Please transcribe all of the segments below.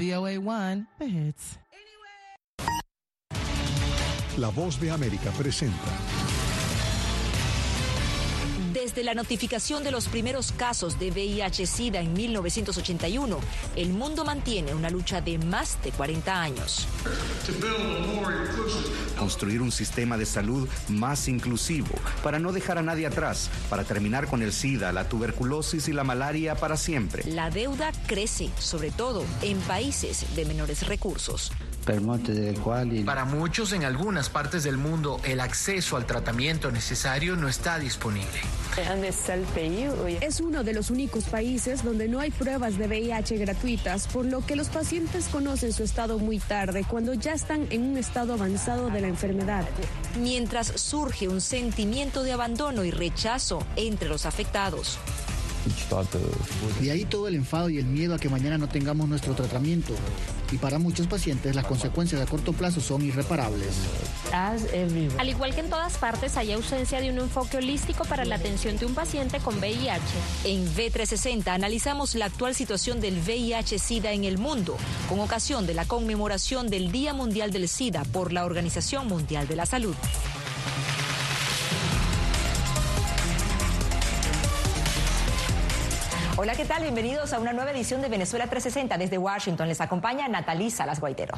VOA 1, The Hits. La voz de América presenta. Desde la notificación de los primeros casos de VIH-Sida en 1981, el mundo mantiene una lucha de más de 40 años. Construir un sistema de salud más inclusivo para no dejar a nadie atrás, para terminar con el SIDA, la tuberculosis y la malaria para siempre. La deuda crece, sobre todo en países de menores recursos. Para muchos en algunas partes del mundo el acceso al tratamiento necesario no está disponible. Es uno de los únicos países donde no hay pruebas de VIH gratuitas, por lo que los pacientes conocen su estado muy tarde, cuando ya están en un estado avanzado de la enfermedad. Mientras surge un sentimiento de abandono y rechazo entre los afectados. Y ahí todo el enfado y el miedo a que mañana no tengamos nuestro tratamiento. Y para muchos pacientes las consecuencias a corto plazo son irreparables. Al igual que en todas partes, hay ausencia de un enfoque holístico para la atención de un paciente con VIH. En V360 analizamos la actual situación del VIH-Sida en el mundo, con ocasión de la conmemoración del Día Mundial del SIDA por la Organización Mundial de la Salud. Hola, ¿qué tal? Bienvenidos a una nueva edición de Venezuela 360 desde Washington. Les acompaña Natalisa Las Guaitero.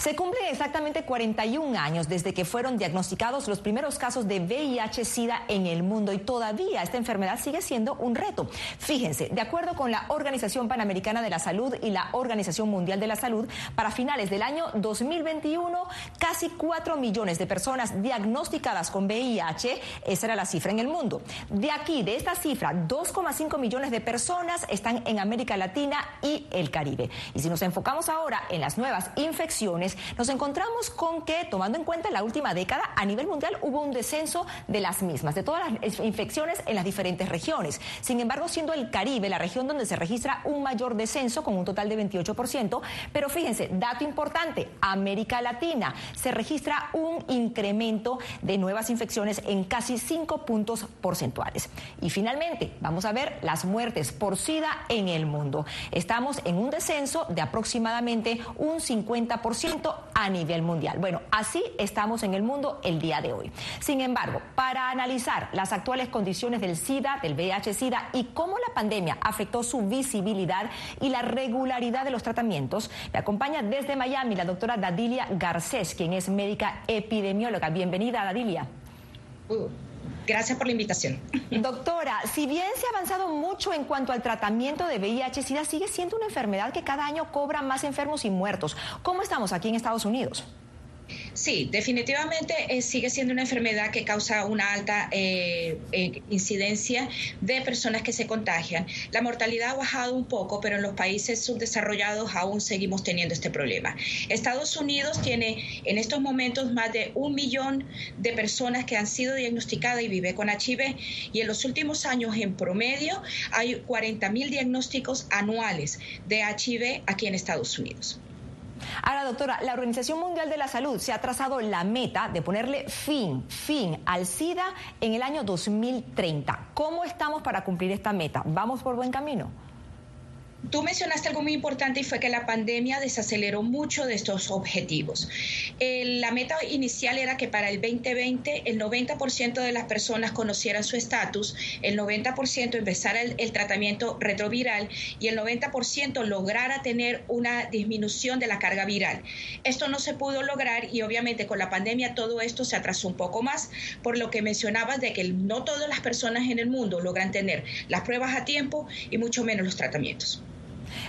Se cumplen exactamente 41 años desde que fueron diagnosticados los primeros casos de VIH-Sida en el mundo y todavía esta enfermedad sigue siendo un reto. Fíjense, de acuerdo con la Organización Panamericana de la Salud y la Organización Mundial de la Salud, para finales del año 2021, casi 4 millones de personas diagnosticadas con VIH, esa era la cifra en el mundo. De aquí, de esta cifra, 2,5 millones de personas están en América Latina y el Caribe. Y si nos enfocamos ahora en las nuevas infecciones, nos encontramos con que, tomando en cuenta la última década, a nivel mundial hubo un descenso de las mismas, de todas las infecciones en las diferentes regiones. Sin embargo, siendo el Caribe la región donde se registra un mayor descenso, con un total de 28%, pero fíjense, dato importante, América Latina se registra un incremento de nuevas infecciones en casi 5 puntos porcentuales. Y finalmente, vamos a ver las muertes por SIDA en el mundo. Estamos en un descenso de aproximadamente un 50% a nivel mundial. Bueno, así estamos en el mundo el día de hoy. Sin embargo, para analizar las actuales condiciones del SIDA, del VIH-SIDA y cómo la pandemia afectó su visibilidad y la regularidad de los tratamientos, me acompaña desde Miami la doctora Dadilia Garcés, quien es médica epidemióloga. Bienvenida, Dadilia. Gracias por la invitación. Doctora, si bien se ha avanzado mucho en cuanto al tratamiento de VIH-Sida, sigue siendo una enfermedad que cada año cobra más enfermos y muertos. ¿Cómo estamos aquí en Estados Unidos? Sí, definitivamente eh, sigue siendo una enfermedad que causa una alta eh, eh, incidencia de personas que se contagian. La mortalidad ha bajado un poco, pero en los países subdesarrollados aún seguimos teniendo este problema. Estados Unidos tiene en estos momentos más de un millón de personas que han sido diagnosticadas y viven con HIV y en los últimos años en promedio hay 40 mil diagnósticos anuales de HIV aquí en Estados Unidos. Ahora, doctora, la Organización Mundial de la Salud se ha trazado la meta de ponerle fin, fin al SIDA en el año 2030. ¿Cómo estamos para cumplir esta meta? ¿Vamos por buen camino? Tú mencionaste algo muy importante y fue que la pandemia desaceleró mucho de estos objetivos. la meta inicial era que para el 2020 el 90% de las personas conocieran su estatus, el 90% empezara el, tratamiento retroviral y el 90% lograra tener una disminución de la carga viral. Esto no se pudo lograr y obviamente con la pandemia todo esto se atrasó un poco más, por lo que mencionabas de que no todas las personas en el mundo logran tener las pruebas a tiempo y mucho menos los tratamientos.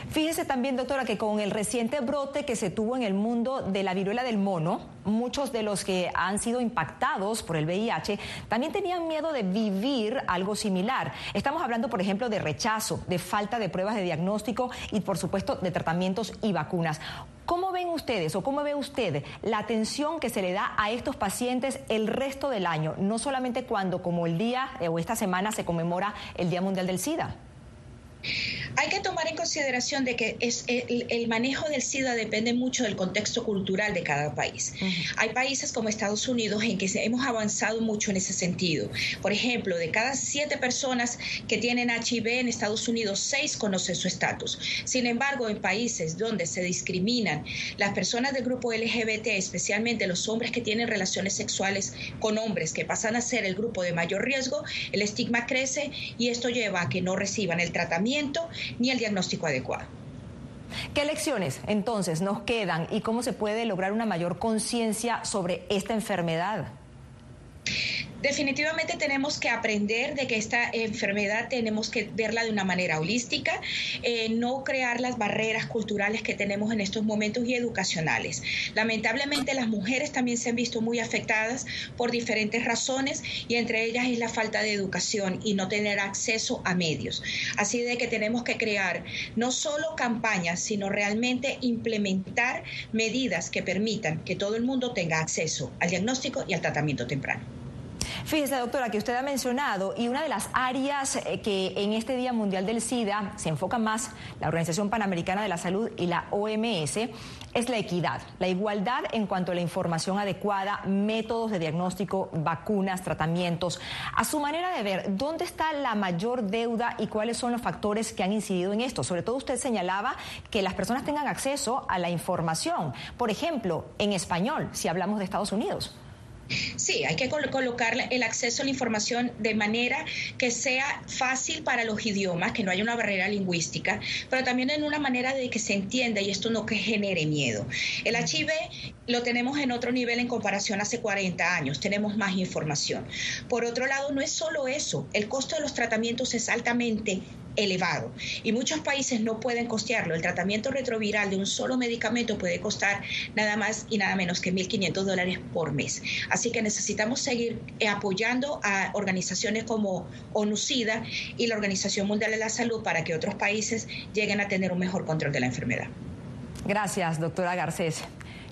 Fíjese también, doctora, que con el reciente brote que se tuvo en el mundo de la viruela del mono, muchos de los que han sido impactados por el VIH también tenían miedo de vivir algo similar. Estamos hablando, por ejemplo, de rechazo, de falta de pruebas de diagnóstico y, por supuesto, de tratamientos y vacunas. ¿Cómo ven ustedes o cómo ve usted la atención que se le da a estos pacientes el resto del año, no solamente cuando, como el día o esta semana, se conmemora el Día Mundial del SIDA? Hay que tomar en consideración de que es el, manejo del SIDA depende mucho del contexto cultural de cada país. Hay países como Estados Unidos en que hemos avanzado mucho en ese sentido. Por ejemplo, de cada siete personas que tienen HIV en Estados Unidos, seis conocen su estatus. Sin embargo, en países donde se discriminan las personas del grupo LGBT, especialmente los hombres que tienen relaciones sexuales con hombres que pasan a ser el grupo de mayor riesgo, el estigma crece y esto lleva a que no reciban el tratamiento ni el diagnóstico adecuado. ¿Qué lecciones entonces nos quedan y cómo se puede lograr una mayor conciencia sobre esta enfermedad? Definitivamente tenemos que aprender de que esta enfermedad tenemos que verla de una manera holística, eh, no crear las barreras culturales que tenemos en estos momentos y educacionales. Lamentablemente las mujeres también se han visto muy afectadas por diferentes razones y entre ellas es la falta de educación y no tener acceso a medios. Así de que tenemos que crear no solo campañas, sino realmente implementar medidas que permitan que todo el mundo tenga acceso al diagnóstico y al tratamiento temprano. Fíjese, doctora, que usted ha mencionado y una de las áreas eh, que en este Día Mundial del SIDA se enfoca más la Organización Panamericana de la Salud y la OMS es la equidad, la igualdad en cuanto a la información adecuada, métodos de diagnóstico, vacunas, tratamientos. A su manera de ver, ¿dónde está la mayor deuda y cuáles son los factores que han incidido en esto? Sobre todo usted señalaba que las personas tengan acceso a la información, por ejemplo, en español, si hablamos de Estados Unidos. Sí, hay que colocar el acceso a la información de manera que sea fácil para los idiomas, que no haya una barrera lingüística, pero también en una manera de que se entienda y esto no que genere miedo. El HIV lo tenemos en otro nivel en comparación hace 40 años, tenemos más información. Por otro lado, no es solo eso, el costo de los tratamientos es altamente elevado y muchos países no pueden costearlo. El tratamiento retroviral de un solo medicamento puede costar nada más y nada menos que 1.500 dólares por mes. Así que necesitamos seguir eh, apoyando a organizaciones como ONU-SIDA y la Organización Mundial de la Salud para que otros países lleguen a tener un mejor control de la enfermedad. Gracias, doctora Garcés.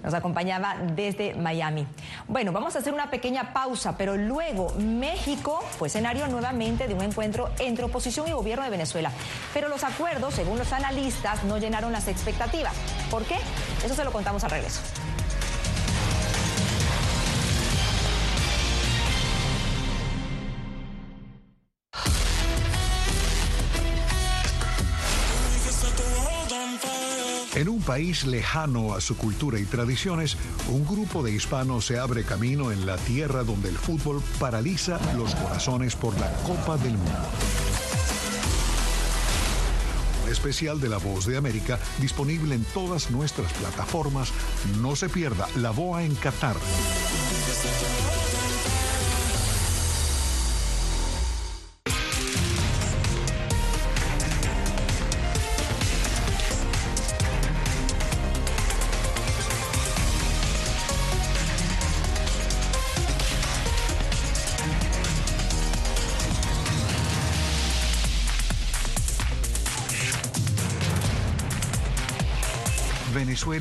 Nos acompañaba desde Miami. Bueno, vamos a hacer una pequeña pausa, pero luego México fue escenario nuevamente de un encuentro entre oposición y gobierno de Venezuela. Pero los acuerdos, según los analistas, no llenaron las expectativas. ¿Por qué? Eso se lo contamos al regreso. En un país lejano a su cultura y tradiciones, un grupo de hispanos se abre camino en la tierra donde el fútbol paraliza los corazones por la Copa del Mundo. Un especial de La Voz de América disponible en todas nuestras plataformas. No se pierda La Boa en Qatar.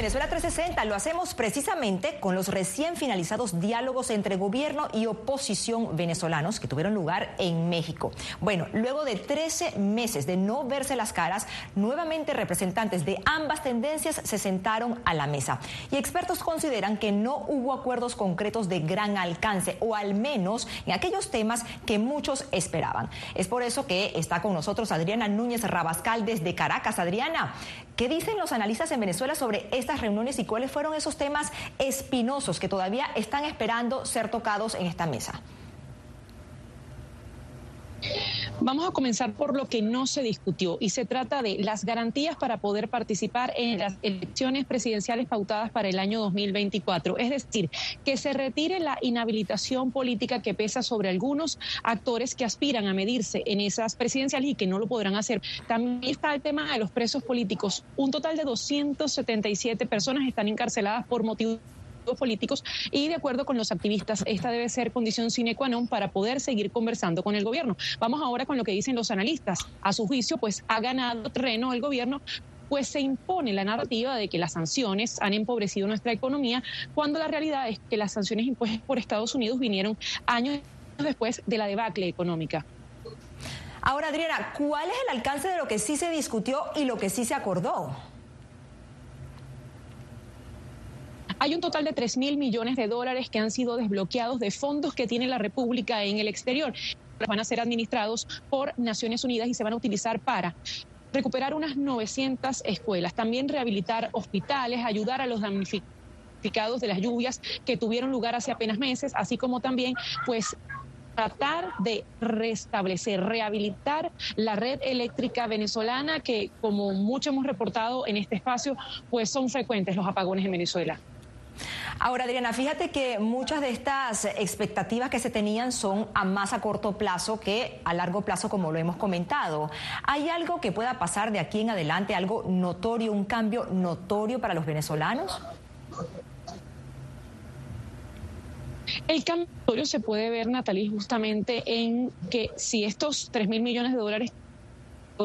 Venezuela 360. Lo hacemos precisamente con los recién finalizados diálogos entre gobierno y oposición venezolanos que tuvieron lugar en México. Bueno, luego de 13 meses de no verse las caras, nuevamente representantes de ambas tendencias se sentaron a la mesa. Y expertos consideran que no hubo acuerdos concretos de gran alcance, o al menos en aquellos temas que muchos esperaban. Es por eso que está con nosotros Adriana Núñez Rabascal desde Caracas. Adriana, ¿qué dicen los analistas en Venezuela? sobre estas reuniones y cuáles fueron esos temas espinosos que todavía están esperando ser tocados en esta mesa. Vamos a comenzar por lo que no se discutió y se trata de las garantías para poder participar en las elecciones presidenciales pautadas para el año 2024. Es decir, que se retire la inhabilitación política que pesa sobre algunos actores que aspiran a medirse en esas presidenciales y que no lo podrán hacer. También está el tema de los presos políticos. Un total de 277 personas están encarceladas por motivos políticos y de acuerdo con los activistas, esta debe ser condición sine qua non para poder seguir conversando con el gobierno. Vamos ahora con lo que dicen los analistas. A su juicio, pues ha ganado terreno el gobierno pues se impone la narrativa de que las sanciones han empobrecido nuestra economía, cuando la realidad es que las sanciones impuestas por Estados Unidos vinieron años después de la debacle económica. Ahora, Adriana, ¿cuál es el alcance de lo que sí se discutió y lo que sí se acordó? Hay un total de 3 mil millones de dólares que han sido desbloqueados de fondos que tiene la República en el exterior. Van a ser administrados por Naciones Unidas y se van a utilizar para recuperar unas 900 escuelas, también rehabilitar hospitales, ayudar a los damnificados de las lluvias que tuvieron lugar hace apenas meses, así como también pues tratar de restablecer, rehabilitar la red eléctrica venezolana que como mucho hemos reportado en este espacio, pues son frecuentes los apagones en Venezuela. Ahora, Adriana, fíjate que muchas de estas expectativas que se tenían son a más a corto plazo que a largo plazo, como lo hemos comentado. ¿Hay algo que pueda pasar de aquí en adelante, algo notorio, un cambio notorio para los venezolanos? El cambio se puede ver, Natalie, justamente en que si estos 3 mil millones de dólares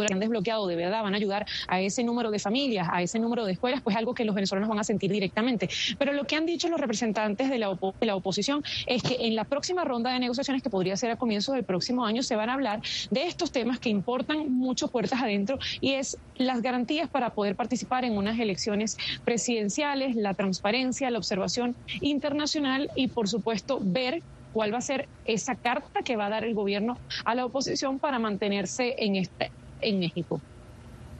han desbloqueado de verdad van a ayudar a ese número de familias, a ese número de escuelas, pues algo que los venezolanos van a sentir directamente. Pero lo que han dicho los representantes de la, de la oposición es que en la próxima ronda de negociaciones, que podría ser a comienzos del próximo año, se van a hablar de estos temas que importan mucho puertas adentro y es las garantías para poder participar en unas elecciones presidenciales, la transparencia, la observación internacional y, por supuesto, ver cuál va a ser esa carta que va a dar el gobierno a la oposición para mantenerse en este en México.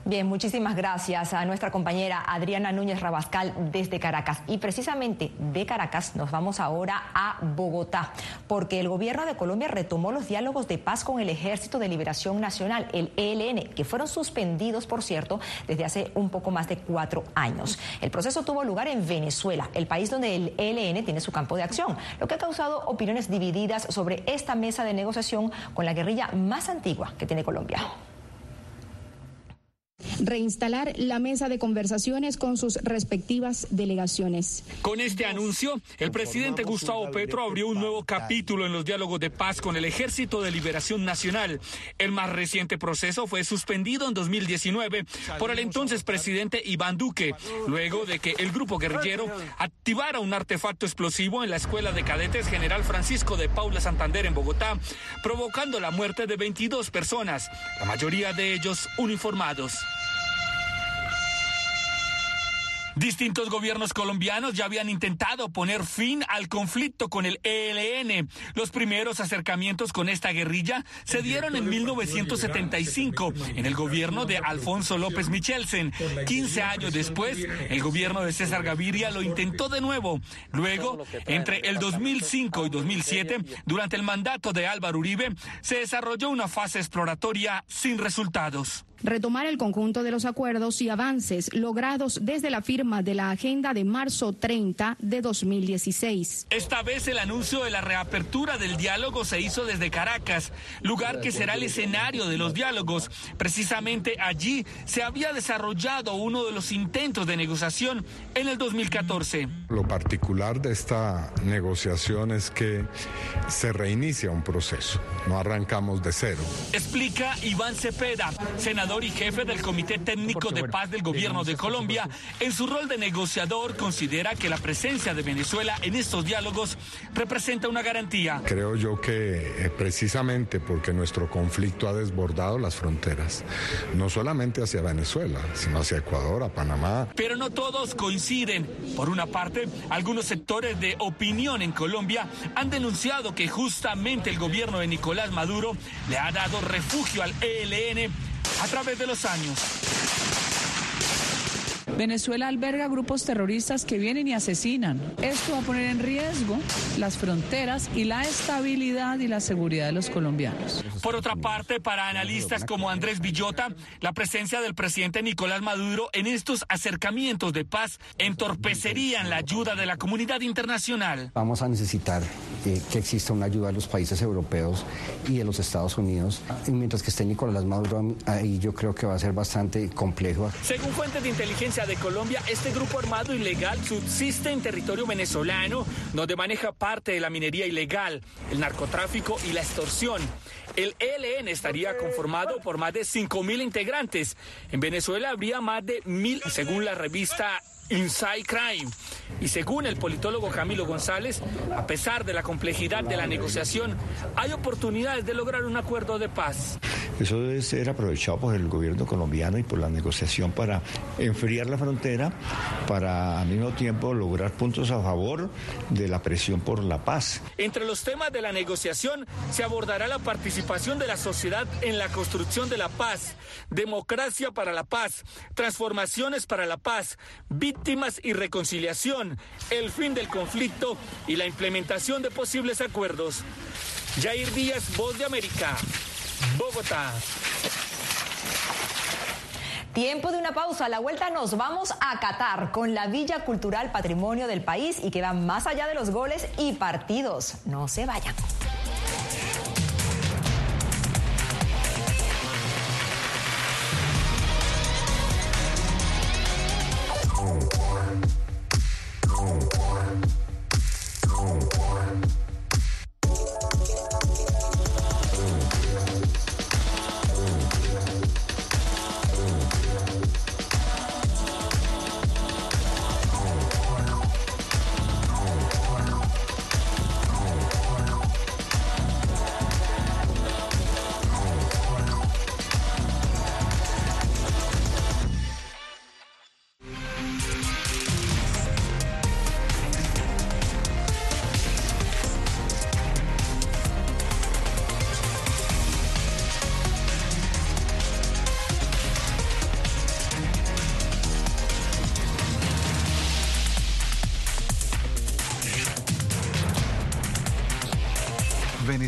Bien, muchísimas gracias a nuestra compañera Adriana Núñez Rabascal desde Caracas. Y precisamente de Caracas nos vamos ahora a Bogotá, porque el gobierno de Colombia retomó los diálogos de paz con el Ejército de Liberación Nacional, el ELN, que fueron suspendidos, por cierto, desde hace un poco más de cuatro años. El proceso tuvo lugar en Venezuela, el país donde el ELN tiene su campo de acción, lo que ha causado opiniones divididas sobre esta mesa de negociación con la guerrilla más antigua que tiene Colombia reinstalar la mesa de conversaciones con sus respectivas delegaciones. Con este anuncio, el presidente Gustavo Petro abrió un nuevo capítulo en los diálogos de paz con el Ejército de Liberación Nacional. El más reciente proceso fue suspendido en 2019 por el entonces presidente Iván Duque, luego de que el grupo guerrillero activara un artefacto explosivo en la Escuela de Cadetes General Francisco de Paula Santander en Bogotá, provocando la muerte de 22 personas, la mayoría de ellos uniformados. Distintos gobiernos colombianos ya habían intentado poner fin al conflicto con el ELN. Los primeros acercamientos con esta guerrilla se dieron en 1975 en el gobierno de Alfonso López Michelsen. 15 años después, el gobierno de César Gaviria lo intentó de nuevo. Luego, entre el 2005 y 2007, durante el mandato de Álvaro Uribe, se desarrolló una fase exploratoria sin resultados retomar el conjunto de los acuerdos y avances logrados desde la firma de la agenda de marzo 30 de 2016. Esta vez el anuncio de la reapertura del diálogo se hizo desde Caracas, lugar que será el escenario de los diálogos. Precisamente allí se había desarrollado uno de los intentos de negociación en el 2014. Lo particular de esta negociación es que se reinicia un proceso, no arrancamos de cero. Explica Iván Cepeda, senador y jefe del Comité Técnico de Paz del Gobierno de Colombia, en su rol de negociador considera que la presencia de Venezuela en estos diálogos representa una garantía. Creo yo que eh, precisamente porque nuestro conflicto ha desbordado las fronteras, no solamente hacia Venezuela, sino hacia Ecuador, a Panamá. Pero no todos coinciden. Por una parte, algunos sectores de opinión en Colombia han denunciado que justamente el gobierno de Nicolás Maduro le ha dado refugio al ELN a través de los años. Venezuela alberga grupos terroristas que vienen y asesinan. Esto va a poner en riesgo las fronteras y la estabilidad y la seguridad de los colombianos. Por otra parte, para analistas como Andrés Villota, la presencia del presidente Nicolás Maduro en estos acercamientos de paz entorpecerían la ayuda de la comunidad internacional. Vamos a necesitar eh, que exista una ayuda de los países europeos y de los Estados Unidos. Y mientras que esté Nicolás Maduro ahí, yo creo que va a ser bastante complejo. Según fuentes de inteligencia de Colombia, este grupo armado ilegal subsiste en territorio venezolano, donde maneja parte de la minería ilegal, el narcotráfico y la extorsión. El ELN estaría conformado por más de 5.000 integrantes. En Venezuela habría más de 1.000, según la revista Inside Crime. Y según el politólogo Camilo González, a pesar de la complejidad de la negociación, hay oportunidades de lograr un acuerdo de paz. Eso debe ser aprovechado por el gobierno colombiano y por la negociación para enfriar la frontera, para al mismo tiempo lograr puntos a favor de la presión por la paz. Entre los temas de la negociación se abordará la participación de la sociedad en la construcción de la paz, democracia para la paz, transformaciones para la paz, víctimas y reconciliación, el fin del conflicto y la implementación de posibles acuerdos. Jair Díaz, Voz de América. Bogotá. Tiempo de una pausa. A la vuelta nos vamos a Qatar con la Villa Cultural Patrimonio del país y que va más allá de los goles y partidos. No se vayan.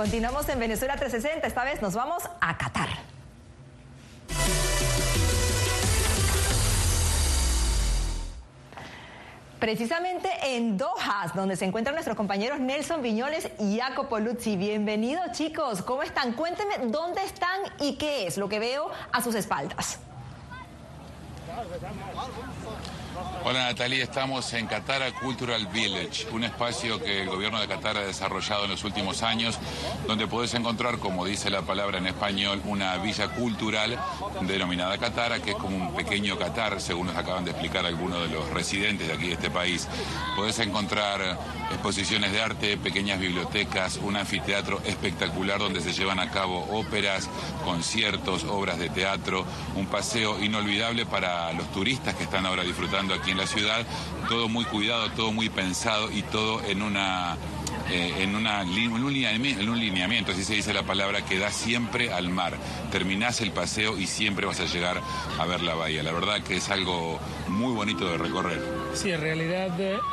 Continuamos en Venezuela 360. Esta vez nos vamos a Qatar. Precisamente en Doha, donde se encuentran nuestros compañeros Nelson Viñoles y Jacopo Luzzi. Bienvenidos chicos, ¿cómo están? Cuéntenme dónde están y qué es lo que veo a sus espaldas. Hola Natalia, estamos en Qatar Cultural Village, un espacio que el gobierno de Qatar ha desarrollado en los últimos años, donde puedes encontrar, como dice la palabra en español, una villa cultural denominada Qatar, que es como un pequeño Qatar, según nos acaban de explicar algunos de los residentes de aquí de este país. Puedes encontrar exposiciones de arte, pequeñas bibliotecas, un anfiteatro espectacular donde se llevan a cabo óperas, conciertos, obras de teatro, un paseo inolvidable para los turistas que están ahora disfrutando aquí en la ciudad, todo muy cuidado, todo muy pensado y todo en una eh, en, una, en, un lineamiento, en un lineamiento, así se dice la palabra, que da siempre al mar. Terminás el paseo y siempre vas a llegar a ver la bahía. La verdad que es algo muy bonito de recorrer. Sí, en realidad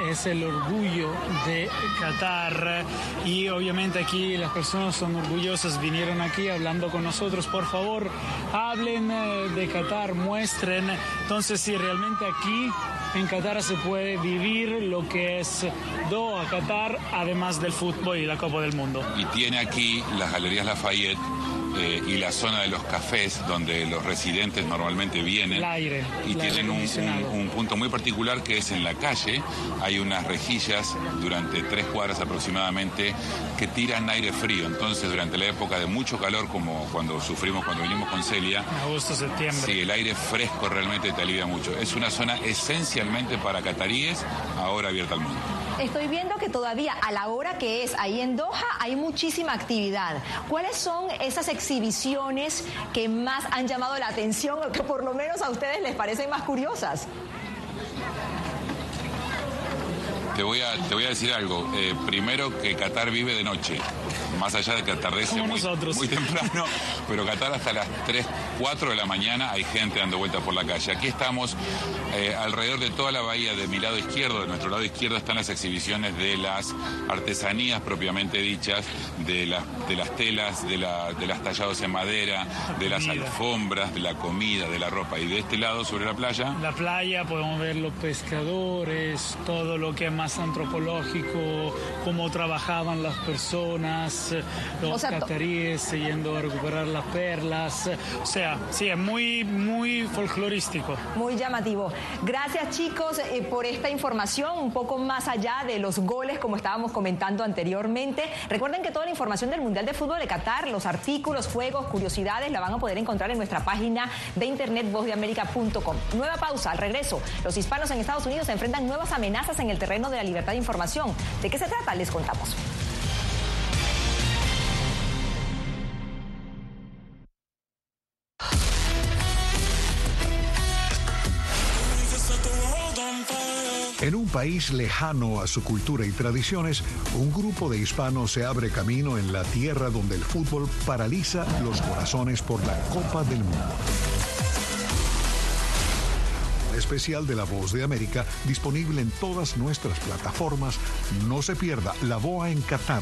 es el orgullo de Qatar y obviamente aquí las personas son orgullosas, vinieron aquí hablando con nosotros, por favor, hablen eh, de Qatar, muestren. Entonces, si realmente aquí en Qatar se puede vivir lo que es Doha, Qatar, además del fútbol y la Copa del Mundo. Y tiene aquí las Galerías Lafayette eh, y la zona de los cafés donde los residentes normalmente vienen aire, y tienen un, un, punto muy particular que es en la calle. Hay unas rejillas durante tres cuadras aproximadamente que tiran aire frío. Entonces durante la época de mucho calor como cuando sufrimos cuando vinimos con Celia agosto septiembre. sí el aire fresco realmente te alivia mucho. Es una zona esencialmente para cataríes ahora abierta al mundo Estoy viendo que todavía a la hora que es ahí en Doha hay muchísima actividad. ¿Cuáles son esas exhibiciones que más han llamado la atención o que por lo menos a ustedes les parecen más curiosas? Te voy a, te voy a decir algo. Eh, primero que Qatar vive de noche, más allá de que atardece muy, muy, temprano, pero Qatar hasta las 3, 4 de la mañana hay gente dando vueltas por la calle. Aquí estamos eh, alrededor de toda la bahía de mi lado izquierdo, de nuestro lado izquierdo están las exhibiciones de las artesanías propiamente dichas, de, las de las telas, de, la, de las tallados en madera, de las alfombras, de la comida, de la ropa. Y de este lado, sobre la playa. La playa podemos ver los pescadores, todo lo que es más antropológico, cómo trabajaban las personas, los cataríes yendo a recuperar las perlas. O sea, sí, es muy, muy folclorístico. Muy llamativo. Gracias chicos eh, por esta información, un poco más allá de los goles, como estábamos comentando anteriormente. Recuerden que toda la información del Mundial de Fútbol de Qatar, los artículos, juegos, curiosidades, la van a poder encontrar en nuestra página de internet vozdeamerica.com. Nueva pausa, al regreso. Los hispanos en Estados Unidos se enfrentan nuevas amenazas en el terreno de la libertad de información. ¿De qué se trata? Les contamos. País lejano a su cultura y tradiciones, un grupo de hispanos se abre camino en la tierra donde el fútbol paraliza los corazones por la Copa del Mundo especial de La Voz de América disponible en todas nuestras plataformas. No se pierda La Boa en Qatar.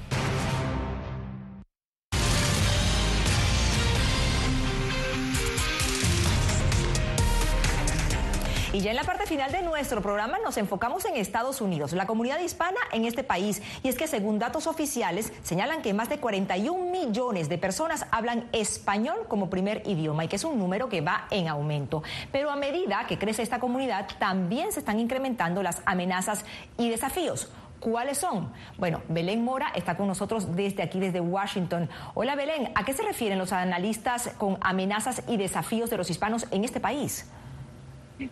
Y ya en la parte final de nuestro programa nos enfocamos en Estados Unidos, la comunidad hispana en este país. Y es que según datos oficiales señalan que más de 41 millones de personas hablan español como primer idioma y que es un número que va en aumento. Pero a medida que crece esta comunidad, también se están incrementando las amenazas y desafíos. ¿Cuáles son? Bueno, Belén Mora está con nosotros desde aquí, desde Washington. Hola Belén, ¿a qué se refieren los analistas con amenazas y desafíos de los hispanos en este país?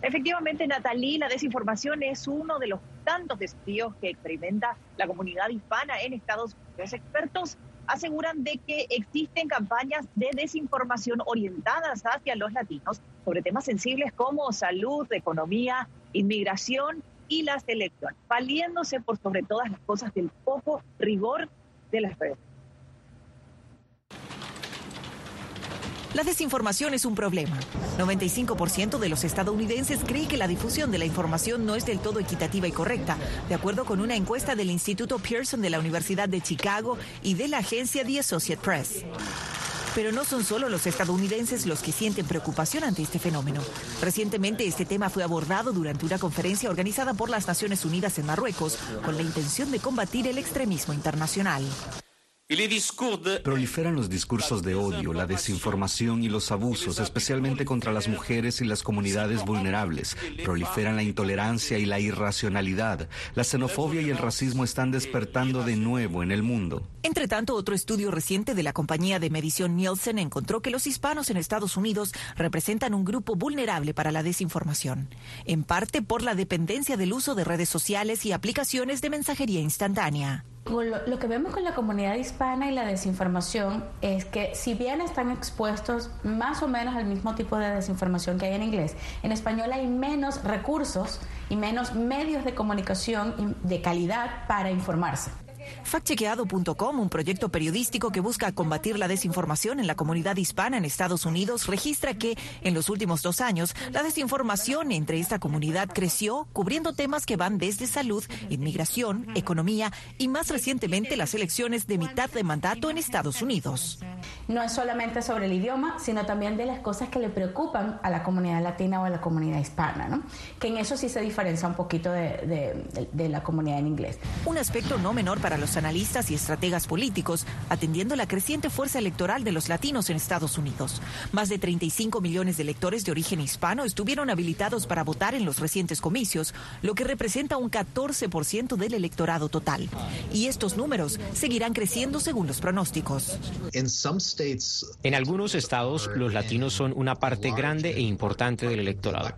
Efectivamente, Natalí, la desinformación es uno de los tantos desafíos que experimenta la comunidad hispana en Estados Unidos. Expertos aseguran de que existen campañas de desinformación orientadas hacia los latinos sobre temas sensibles como salud, economía, inmigración y las elecciones, valiéndose por sobre todas las cosas del poco rigor de las redes. La desinformación es un problema. 95% de los estadounidenses cree que la difusión de la información no es del todo equitativa y correcta, de acuerdo con una encuesta del Instituto Pearson de la Universidad de Chicago y de la agencia The Associate Press. Pero no son solo los estadounidenses los que sienten preocupación ante este fenómeno. Recientemente este tema fue abordado durante una conferencia organizada por las Naciones Unidas en Marruecos con la intención de combatir el extremismo internacional. Proliferan los discursos de odio, la desinformación y los abusos, especialmente contra las mujeres y las comunidades vulnerables. Proliferan la intolerancia y la irracionalidad. La xenofobia y el racismo están despertando de nuevo en el mundo. Entre tanto, otro estudio reciente de la compañía de medición Nielsen encontró que los hispanos en Estados Unidos representan un grupo vulnerable para la desinformación, en parte por la dependencia del uso de redes sociales y aplicaciones de mensajería instantánea. Lo, que vemos con la comunidad hispana y la desinformación es que si bien están expuestos más o menos al mismo tipo de desinformación que hay en inglés, en español hay menos recursos y menos medios de comunicación de calidad para informarse. Factchequeado.com, un proyecto periodístico que busca combatir la desinformación en la comunidad hispana en Estados Unidos, registra que en los últimos dos años la desinformación entre esta comunidad creció, cubriendo temas que van desde salud, inmigración, economía y más recientemente las elecciones de mitad de mandato en Estados Unidos. No es solamente sobre el idioma, sino también de las cosas que le preocupan a la comunidad latina o a la comunidad hispana, ¿no? que en eso sí se diferencia un poquito de, de la comunidad en inglés. Un aspecto no menor para los analistas y estrategas políticos, atendiendo la creciente fuerza electoral de los latinos en Estados Unidos. Más de 35 millones de electores de origen hispano estuvieron habilitados para votar en los recientes comicios, lo que representa un 14% del electorado total. Y estos números seguirán creciendo según los pronósticos. En algunos estados, los latinos son una parte grande e importante del electorado.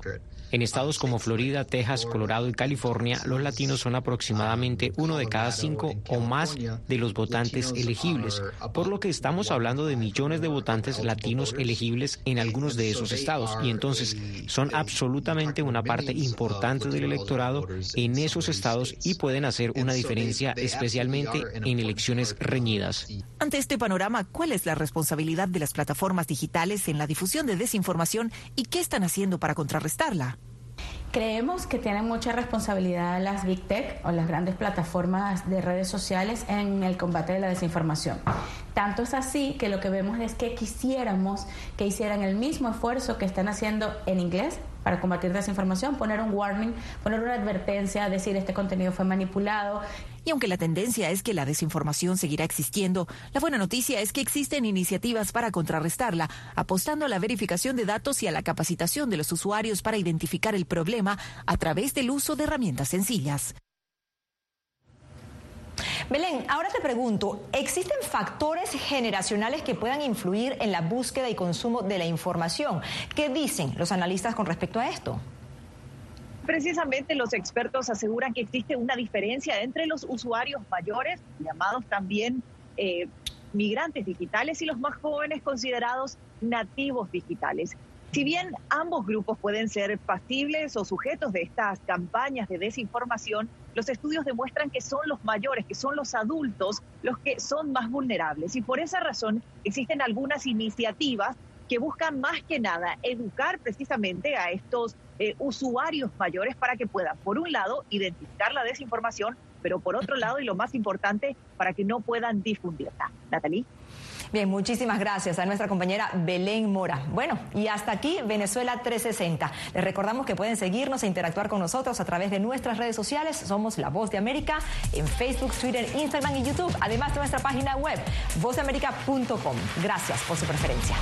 En estados como Florida, Texas, Colorado y California, los latinos son aproximadamente uno de cada cinco o más de los votantes elegibles, por lo que estamos hablando de millones de votantes latinos elegibles en algunos de esos estados y entonces son absolutamente una parte importante del electorado en esos estados y pueden hacer una diferencia especialmente en elecciones reñidas. Ante este panorama, ¿cuál es la responsabilidad de las plataformas digitales en la difusión de desinformación y qué están haciendo para contrarrestarla? Creemos que tienen mucha responsabilidad las Big Tech o las grandes plataformas de redes sociales en el combate de la desinformación. Tanto es así que lo que vemos es que quisiéramos que hicieran el mismo esfuerzo que están haciendo en inglés para combatir desinformación, poner un warning, poner una advertencia, decir este contenido fue manipulado. Y aunque la tendencia es que la desinformación seguirá existiendo, la buena noticia es que existen iniciativas para contrarrestarla, apostando a la verificación de datos y a la capacitación de los usuarios para identificar el problema a través del uso de herramientas sencillas. Belén, ahora te pregunto, ¿existen factores generacionales que puedan influir en la búsqueda y consumo de la información? ¿Qué dicen los analistas con respecto a esto? Precisamente los expertos aseguran que existe una diferencia entre los usuarios mayores, llamados también eh, migrantes digitales, y los más jóvenes considerados nativos digitales. Si bien ambos grupos pueden ser pasibles o sujetos de estas campañas de desinformación, los estudios demuestran que son los mayores, que son los adultos los que son más vulnerables. Y por esa razón existen algunas iniciativas que buscan más que nada educar precisamente a estos eh, usuarios mayores para que puedan, por un lado, identificar la desinformación, pero por otro lado, y lo más importante, para que no puedan difundirla. Natalie. Bien, muchísimas gracias a nuestra compañera Belén Mora. Bueno, y hasta aquí Venezuela 360. Les recordamos que pueden seguirnos e interactuar con nosotros a través de nuestras redes sociales. Somos La Voz de América en Facebook, Twitter, Instagram y YouTube. Además de nuestra página web, vozdeamerica.com. Gracias por su preferencia.